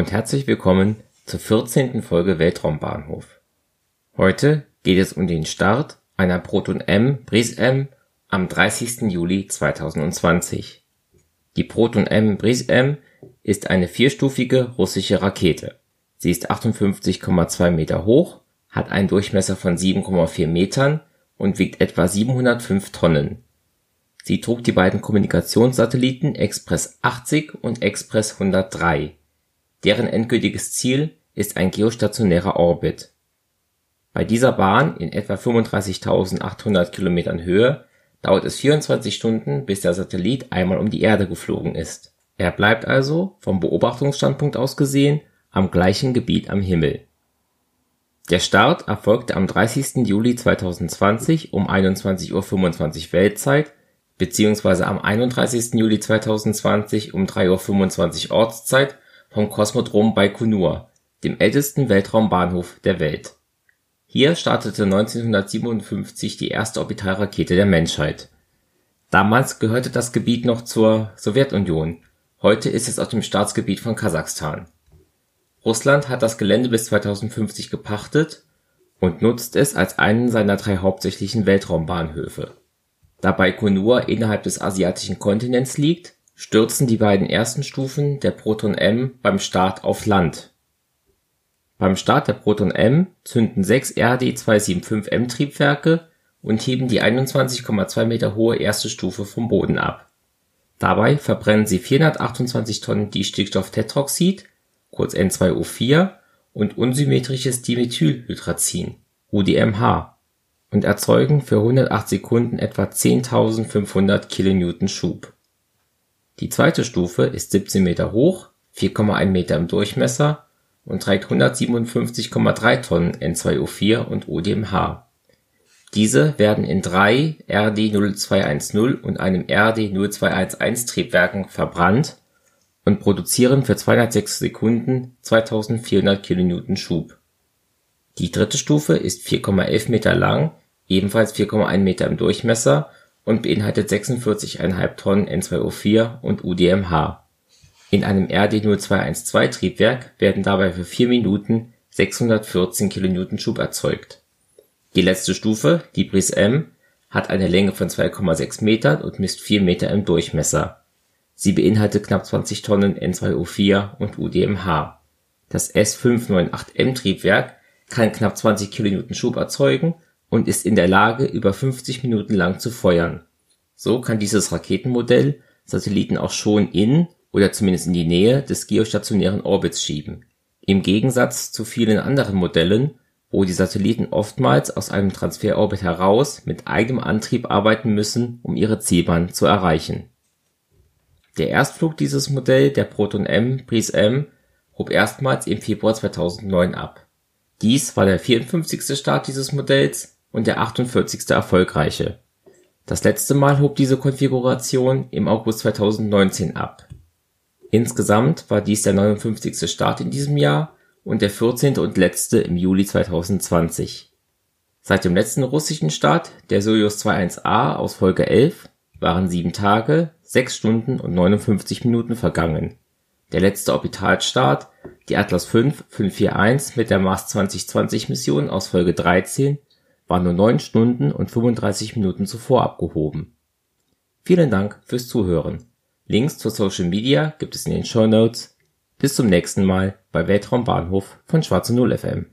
Und herzlich willkommen zur 14. Folge Weltraumbahnhof. Heute geht es um den Start einer Proton M Brise M am 30. Juli 2020. Die Proton M Brise M ist eine vierstufige russische Rakete. Sie ist 58,2 Meter hoch, hat einen Durchmesser von 7,4 Metern und wiegt etwa 705 Tonnen. Sie trug die beiden Kommunikationssatelliten Express 80 und Express 103. Deren endgültiges Ziel ist ein geostationärer Orbit. Bei dieser Bahn in etwa 35.800 Kilometern Höhe dauert es 24 Stunden, bis der Satellit einmal um die Erde geflogen ist. Er bleibt also, vom Beobachtungsstandpunkt aus gesehen, am gleichen Gebiet am Himmel. Der Start erfolgte am 30. Juli 2020 um 21:25 Uhr Weltzeit beziehungsweise am 31. Juli 2020 um 3:25 Uhr Ortszeit vom Kosmodrom Baikonur, dem ältesten Weltraumbahnhof der Welt. Hier startete 1957 die erste Orbitalrakete der Menschheit. Damals gehörte das Gebiet noch zur Sowjetunion, heute ist es auf dem Staatsgebiet von Kasachstan. Russland hat das Gelände bis 2050 gepachtet und nutzt es als einen seiner drei hauptsächlichen Weltraumbahnhöfe da Baikonur innerhalb des asiatischen Kontinents liegt, stürzen die beiden ersten Stufen der Proton M beim Start auf Land. Beim Start der Proton M zünden sechs RD-275M-Triebwerke und heben die 21,2 Meter hohe erste Stufe vom Boden ab. Dabei verbrennen sie 428 Tonnen Distickstofftetroxid kurz N2O4) und unsymmetrisches Dimethylhydrazin (UDMH und erzeugen für 108 Sekunden etwa 10.500 kN Schub. Die zweite Stufe ist 17 Meter hoch (4,1 Meter im Durchmesser) und trägt 157,3 Tonnen N2O4 und UDMH. Diese werden in drei RD-0210 und einem RD-0211 Triebwerken verbrannt und produzieren für 206 Sekunden 2400 kN Schub. Die dritte Stufe ist 4,11 Meter lang ebenfalls 4,1 Meter im Durchmesser und beinhaltet 46,5 Tonnen N2O4 und UDMH. In einem RD-0212-Triebwerk werden dabei für 4 Minuten 614 kN Schub erzeugt. Die letzte Stufe, die Brise M, hat eine Länge von 2,6 Metern und misst 4 Meter im Durchmesser. Sie beinhaltet knapp 20 Tonnen N2O4 und UDMH. Das S598M-Triebwerk kann knapp 20 kN Schub erzeugen und ist in der Lage, über 50 Minuten lang zu feuern. So kann dieses Raketenmodell Satelliten auch schon in oder zumindest in die Nähe des geostationären Orbits schieben. Im Gegensatz zu vielen anderen Modellen, wo die Satelliten oftmals aus einem Transferorbit heraus mit eigenem Antrieb arbeiten müssen, um ihre Zielbahn zu erreichen. Der Erstflug dieses Modell der Proton M Brise M hob erstmals im Februar 2009 ab. Dies war der 54. Start dieses Modells und der 48. erfolgreiche. Das letzte Mal hob diese Konfiguration im August 2019 ab. Insgesamt war dies der 59. Start in diesem Jahr und der 14. und letzte im Juli 2020. Seit dem letzten russischen Start, der Soyuz 21A aus Folge 11, waren sieben Tage, sechs Stunden und 59 Minuten vergangen. Der letzte Orbitalstart, die Atlas V 541 mit der Mars 2020 Mission aus Folge 13 war nur 9 Stunden und 35 Minuten zuvor abgehoben. Vielen Dank fürs Zuhören. Links zur Social Media gibt es in den Show Notes. Bis zum nächsten Mal bei Weltraumbahnhof von Schwarze Null FM